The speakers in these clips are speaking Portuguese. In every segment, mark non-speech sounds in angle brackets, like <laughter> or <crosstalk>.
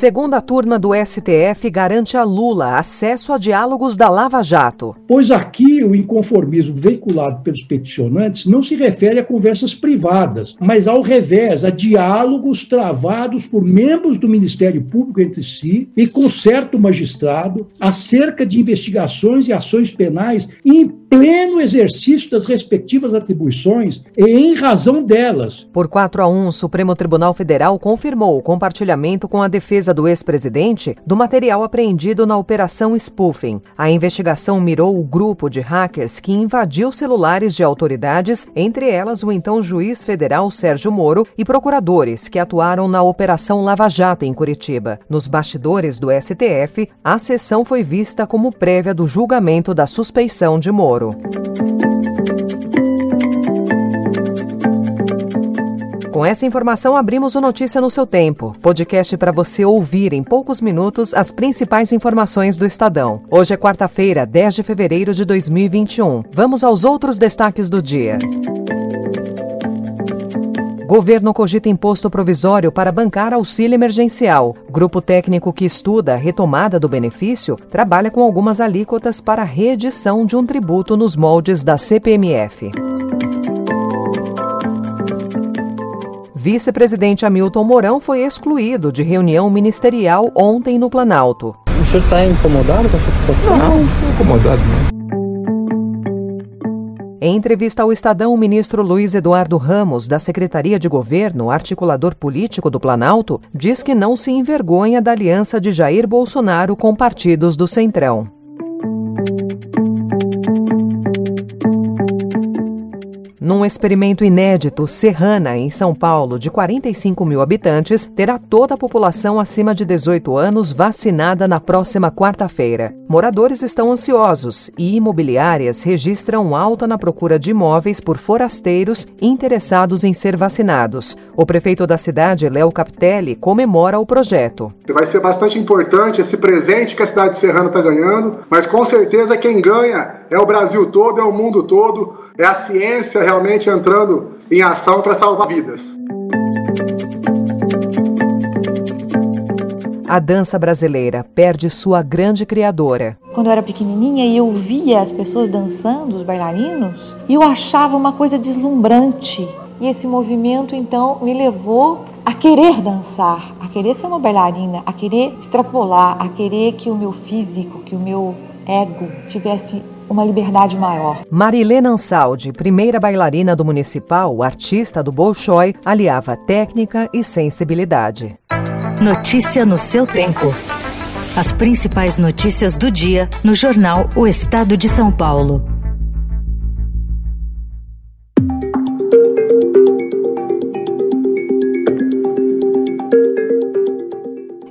Segunda turma do STF garante a Lula acesso a diálogos da Lava Jato. Pois aqui o inconformismo veiculado pelos peticionantes não se refere a conversas privadas, mas ao revés, a diálogos travados por membros do Ministério Público entre si e com certo magistrado acerca de investigações e ações penais em pleno exercício das respectivas atribuições e em razão delas. Por 4 a 1, o Supremo Tribunal Federal confirmou o compartilhamento com a defesa do ex-presidente do material apreendido na Operação Spoofing. A investigação mirou o grupo de hackers que invadiu celulares de autoridades, entre elas o então juiz federal Sérgio Moro e procuradores que atuaram na Operação Lava Jato em Curitiba. Nos bastidores do STF, a sessão foi vista como prévia do julgamento da suspeição de Moro. Com essa informação, abrimos o Notícia no seu tempo, podcast para você ouvir em poucos minutos as principais informações do Estadão. Hoje é quarta-feira, 10 de fevereiro de 2021. Vamos aos outros destaques do dia. Governo cogita imposto provisório para bancar auxílio emergencial. Grupo técnico que estuda a retomada do benefício trabalha com algumas alíquotas para a reedição de um tributo nos moldes da CPMF. Vice-presidente Hamilton Mourão foi excluído de reunião ministerial ontem no Planalto. O senhor está incomodado com essa situação? Não, não estou incomodado, não. Em entrevista ao Estadão, o ministro Luiz Eduardo Ramos, da Secretaria de Governo, articulador político do Planalto, diz que não se envergonha da aliança de Jair Bolsonaro com partidos do Centrão. Num experimento inédito, Serrana, em São Paulo, de 45 mil habitantes, terá toda a população acima de 18 anos vacinada na próxima quarta-feira. Moradores estão ansiosos e imobiliárias registram alta na procura de imóveis por forasteiros interessados em ser vacinados. O prefeito da cidade, Léo Capitelli, comemora o projeto. Vai ser bastante importante esse presente que a cidade de Serrana está ganhando, mas com certeza quem ganha é o Brasil todo, é o mundo todo é a ciência realmente entrando em ação para salvar vidas. A dança brasileira perde sua grande criadora. Quando eu era pequenininha e eu via as pessoas dançando, os bailarinos, eu achava uma coisa deslumbrante. E esse movimento então me levou a querer dançar, a querer ser uma bailarina, a querer extrapolar, a querer que o meu físico, que o meu ego tivesse uma liberdade maior. Marilena Ansaldi, primeira bailarina do Municipal, artista do Bolshoi, aliava técnica e sensibilidade. Notícia no seu tempo. As principais notícias do dia no jornal O Estado de São Paulo.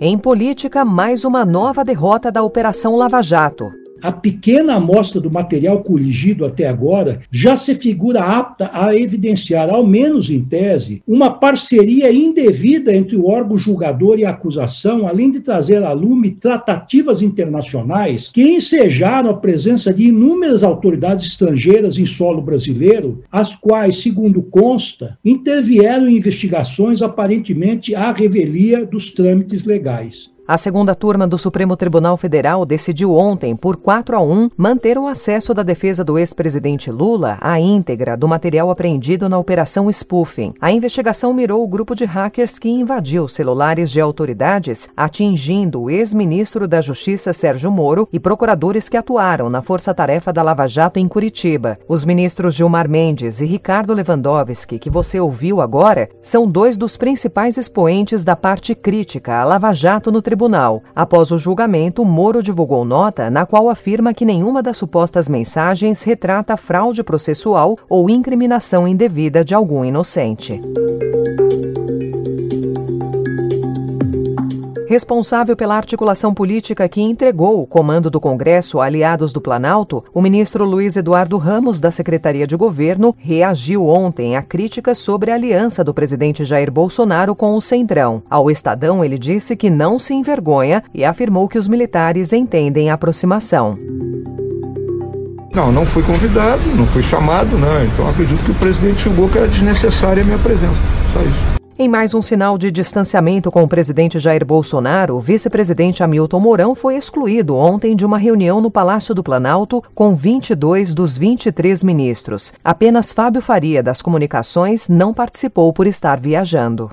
Em política, mais uma nova derrota da Operação Lava Jato a pequena amostra do material coligido até agora já se figura apta a evidenciar, ao menos em tese, uma parceria indevida entre o órgão julgador e a acusação, além de trazer à lume tratativas internacionais que ensejaram a presença de inúmeras autoridades estrangeiras em solo brasileiro, as quais, segundo consta, intervieram em investigações aparentemente à revelia dos trâmites legais. A segunda turma do Supremo Tribunal Federal decidiu ontem, por 4 a 1, manter o acesso da defesa do ex-presidente Lula à íntegra do material apreendido na Operação Spoofing. A investigação mirou o grupo de hackers que invadiu celulares de autoridades, atingindo o ex-ministro da Justiça Sérgio Moro e procuradores que atuaram na Força-Tarefa da Lava Jato em Curitiba. Os ministros Gilmar Mendes e Ricardo Lewandowski, que você ouviu agora, são dois dos principais expoentes da parte crítica à Lava Jato no Tribunal tribunal. Após o julgamento, Moro divulgou nota na qual afirma que nenhuma das supostas mensagens retrata fraude processual ou incriminação indevida de algum inocente. Responsável pela articulação política que entregou o comando do Congresso a aliados do Planalto, o ministro Luiz Eduardo Ramos, da Secretaria de Governo, reagiu ontem a críticas sobre a aliança do presidente Jair Bolsonaro com o Centrão. Ao Estadão, ele disse que não se envergonha e afirmou que os militares entendem a aproximação. Não, não fui convidado, não fui chamado, né? Então acredito que o presidente julgou que era desnecessária a minha presença. Só isso. Em mais um sinal de distanciamento com o presidente Jair Bolsonaro, o vice-presidente Hamilton Mourão foi excluído ontem de uma reunião no Palácio do Planalto com 22 dos 23 ministros. Apenas Fábio Faria, das Comunicações, não participou por estar viajando.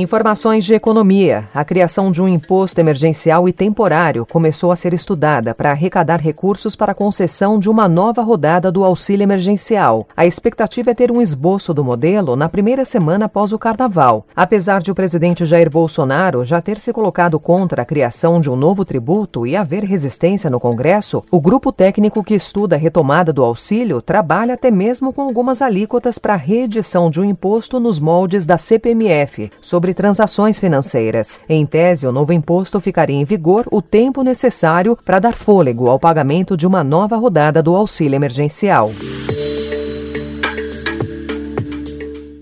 Informações de economia. A criação de um imposto emergencial e temporário começou a ser estudada para arrecadar recursos para a concessão de uma nova rodada do auxílio emergencial. A expectativa é ter um esboço do modelo na primeira semana após o carnaval. Apesar de o presidente Jair Bolsonaro já ter se colocado contra a criação de um novo tributo e haver resistência no Congresso, o grupo técnico que estuda a retomada do auxílio trabalha até mesmo com algumas alíquotas para a reedição de um imposto nos moldes da CPMF sobre transações financeiras. Em tese, o novo imposto ficaria em vigor o tempo necessário para dar fôlego ao pagamento de uma nova rodada do auxílio emergencial.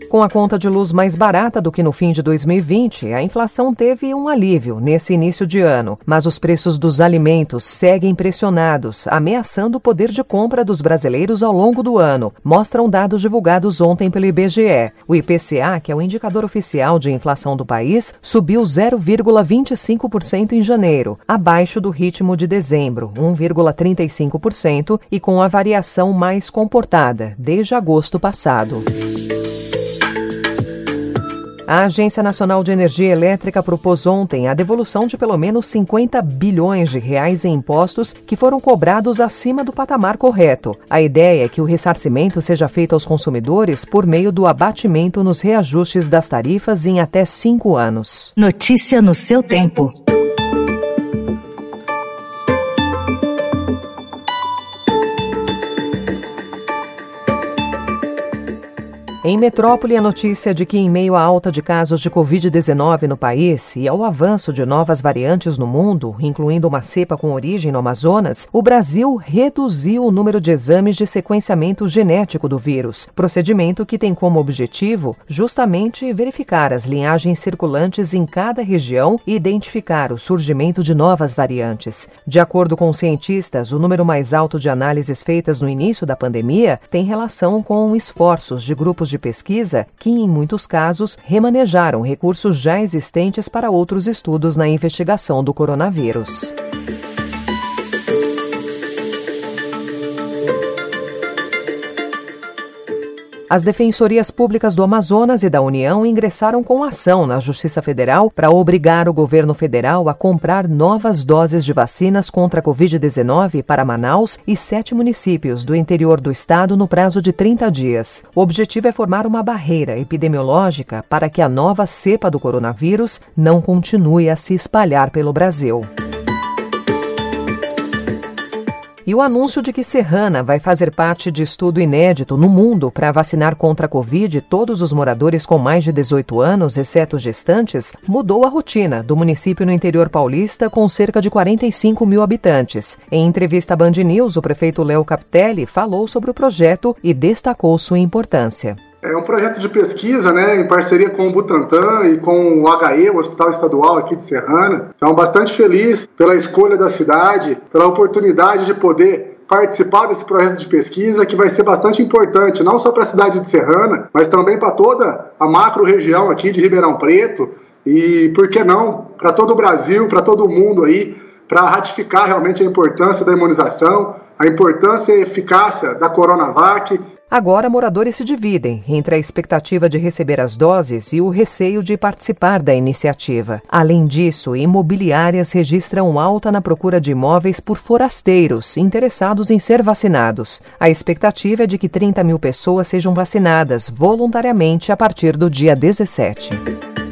Com a conta de luz mais barata do que no fim de 2020, a inflação teve um alívio nesse início de ano, mas os preços dos alimentos seguem pressionados, ameaçando o poder de compra dos brasileiros ao longo do ano, mostram dados divulgados ontem pelo IBGE. O IPCA, que é o indicador oficial de inflação do país, subiu 0,25% em janeiro, abaixo do ritmo de dezembro, 1,35%, e com a variação mais comportada desde agosto passado. A Agência Nacional de Energia Elétrica propôs ontem a devolução de pelo menos 50 bilhões de reais em impostos que foram cobrados acima do patamar correto. A ideia é que o ressarcimento seja feito aos consumidores por meio do abatimento nos reajustes das tarifas em até cinco anos. Notícia no seu tempo. Em Metrópole, a notícia de que, em meio à alta de casos de Covid-19 no país e ao avanço de novas variantes no mundo, incluindo uma cepa com origem no Amazonas, o Brasil reduziu o número de exames de sequenciamento genético do vírus, procedimento que tem como objetivo justamente verificar as linhagens circulantes em cada região e identificar o surgimento de novas variantes. De acordo com cientistas, o número mais alto de análises feitas no início da pandemia tem relação com esforços de grupos de de pesquisa que, em muitos casos, remanejaram recursos já existentes para outros estudos na investigação do coronavírus. As defensorias públicas do Amazonas e da União ingressaram com ação na Justiça Federal para obrigar o governo federal a comprar novas doses de vacinas contra a Covid-19 para Manaus e sete municípios do interior do estado no prazo de 30 dias. O objetivo é formar uma barreira epidemiológica para que a nova cepa do coronavírus não continue a se espalhar pelo Brasil. E o anúncio de que Serrana vai fazer parte de estudo inédito no mundo para vacinar contra a Covid todos os moradores com mais de 18 anos, exceto gestantes, mudou a rotina do município no interior paulista com cerca de 45 mil habitantes. Em entrevista à Band News, o prefeito Léo Capitelli falou sobre o projeto e destacou sua importância. É um projeto de pesquisa, né, em parceria com o Butantan e com o HE, o Hospital Estadual aqui de Serrana. Então, bastante feliz pela escolha da cidade, pela oportunidade de poder participar desse projeto de pesquisa que vai ser bastante importante, não só para a cidade de Serrana, mas também para toda a macro região aqui de Ribeirão Preto e, por que não, para todo o Brasil, para todo o mundo aí, para ratificar realmente a importância da imunização, a importância e eficácia da Coronavac Agora, moradores se dividem entre a expectativa de receber as doses e o receio de participar da iniciativa. Além disso, imobiliárias registram alta na procura de imóveis por forasteiros interessados em ser vacinados. A expectativa é de que 30 mil pessoas sejam vacinadas voluntariamente a partir do dia 17.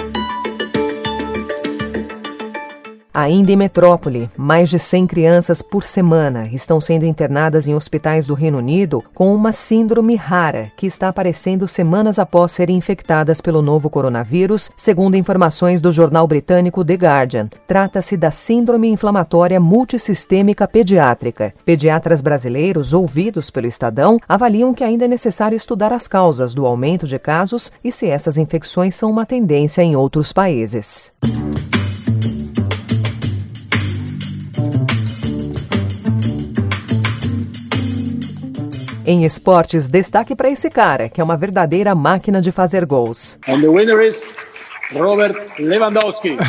Ainda em metrópole, mais de 100 crianças por semana estão sendo internadas em hospitais do Reino Unido com uma síndrome rara que está aparecendo semanas após serem infectadas pelo novo coronavírus, segundo informações do jornal britânico The Guardian. Trata-se da síndrome inflamatória multissistêmica pediátrica. Pediatras brasileiros ouvidos pelo Estadão avaliam que ainda é necessário estudar as causas do aumento de casos e se essas infecções são uma tendência em outros países. Em esportes, destaque para esse cara, que é uma verdadeira máquina de fazer gols. And the winner is Robert Lewandowski. <laughs>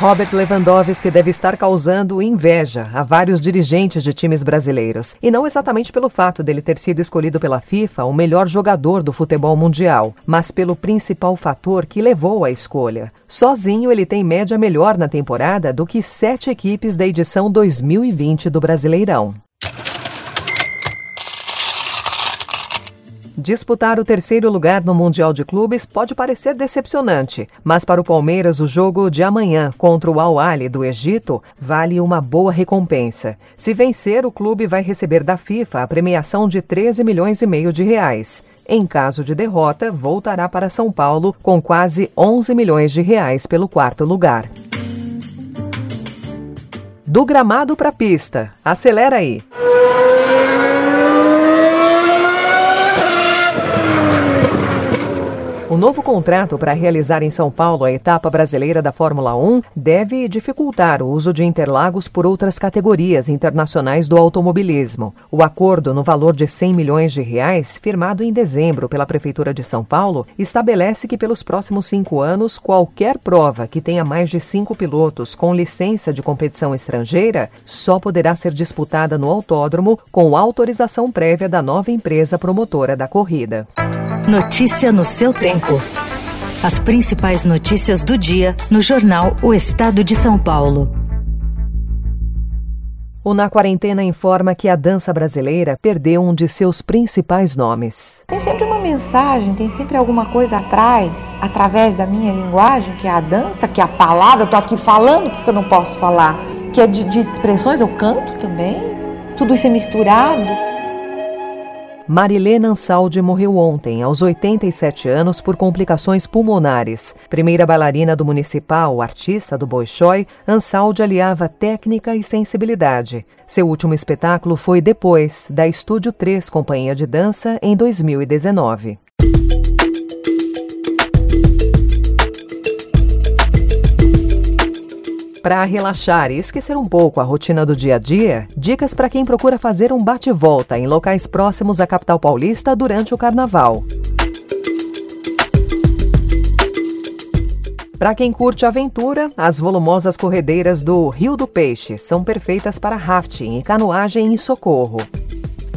Robert Lewandowski deve estar causando inveja a vários dirigentes de times brasileiros. E não exatamente pelo fato dele ter sido escolhido pela FIFA o melhor jogador do futebol mundial, mas pelo principal fator que levou à escolha. Sozinho, ele tem média melhor na temporada do que sete equipes da edição 2020 do Brasileirão. Disputar o terceiro lugar no Mundial de Clubes pode parecer decepcionante, mas para o Palmeiras o jogo de amanhã contra o Al Ahly do Egito vale uma boa recompensa. Se vencer, o clube vai receber da FIFA a premiação de 13 milhões e meio de reais. Em caso de derrota, voltará para São Paulo com quase 11 milhões de reais pelo quarto lugar. Do gramado para a pista. Acelera aí. O novo contrato para realizar em São Paulo a etapa brasileira da Fórmula 1 deve dificultar o uso de Interlagos por outras categorias internacionais do automobilismo. O acordo no valor de 100 milhões de reais, firmado em dezembro pela Prefeitura de São Paulo, estabelece que pelos próximos cinco anos, qualquer prova que tenha mais de cinco pilotos com licença de competição estrangeira só poderá ser disputada no autódromo com autorização prévia da nova empresa promotora da corrida. Notícia no seu tempo. As principais notícias do dia no jornal O Estado de São Paulo. O Na Quarentena informa que a dança brasileira perdeu um de seus principais nomes. Tem sempre uma mensagem, tem sempre alguma coisa atrás, através da minha linguagem, que é a dança, que é a palavra. Eu tô aqui falando porque eu não posso falar, que é de, de expressões, eu canto também. Tudo isso é misturado. Marilena Ansaldi morreu ontem, aos 87 anos, por complicações pulmonares. Primeira bailarina do Municipal, artista do Bolshoi, Ansaldi aliava técnica e sensibilidade. Seu último espetáculo foi depois, da Estúdio 3 Companhia de Dança, em 2019. Para relaxar e esquecer um pouco a rotina do dia a dia, dicas para quem procura fazer um bate-volta em locais próximos à capital paulista durante o carnaval. Para quem curte aventura, as volumosas corredeiras do Rio do Peixe são perfeitas para rafting e canoagem em socorro.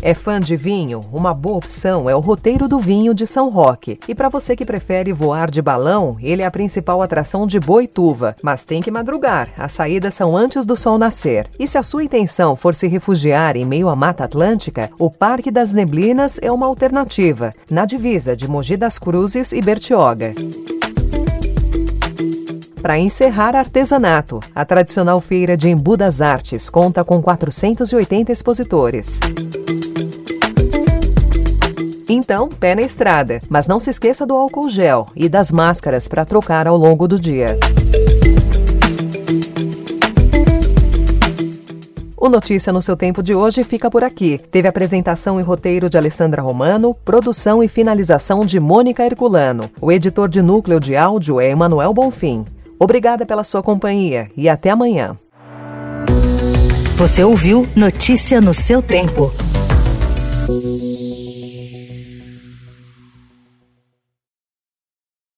É fã de vinho? Uma boa opção é o Roteiro do Vinho de São Roque. E para você que prefere voar de balão, ele é a principal atração de Boituva. Mas tem que madrugar, as saídas são antes do sol nascer. E se a sua intenção for se refugiar em meio à Mata Atlântica, o Parque das Neblinas é uma alternativa, na divisa de Mogi das Cruzes e Bertioga. Para encerrar, artesanato. A tradicional feira de Embu das Artes conta com 480 expositores. Então, pé na estrada, mas não se esqueça do álcool gel e das máscaras para trocar ao longo do dia. O Notícia no seu tempo de hoje fica por aqui. Teve apresentação e roteiro de Alessandra Romano, produção e finalização de Mônica Herculano. O editor de núcleo de áudio é Emanuel Bonfim. Obrigada pela sua companhia e até amanhã. Você ouviu Notícia no seu tempo.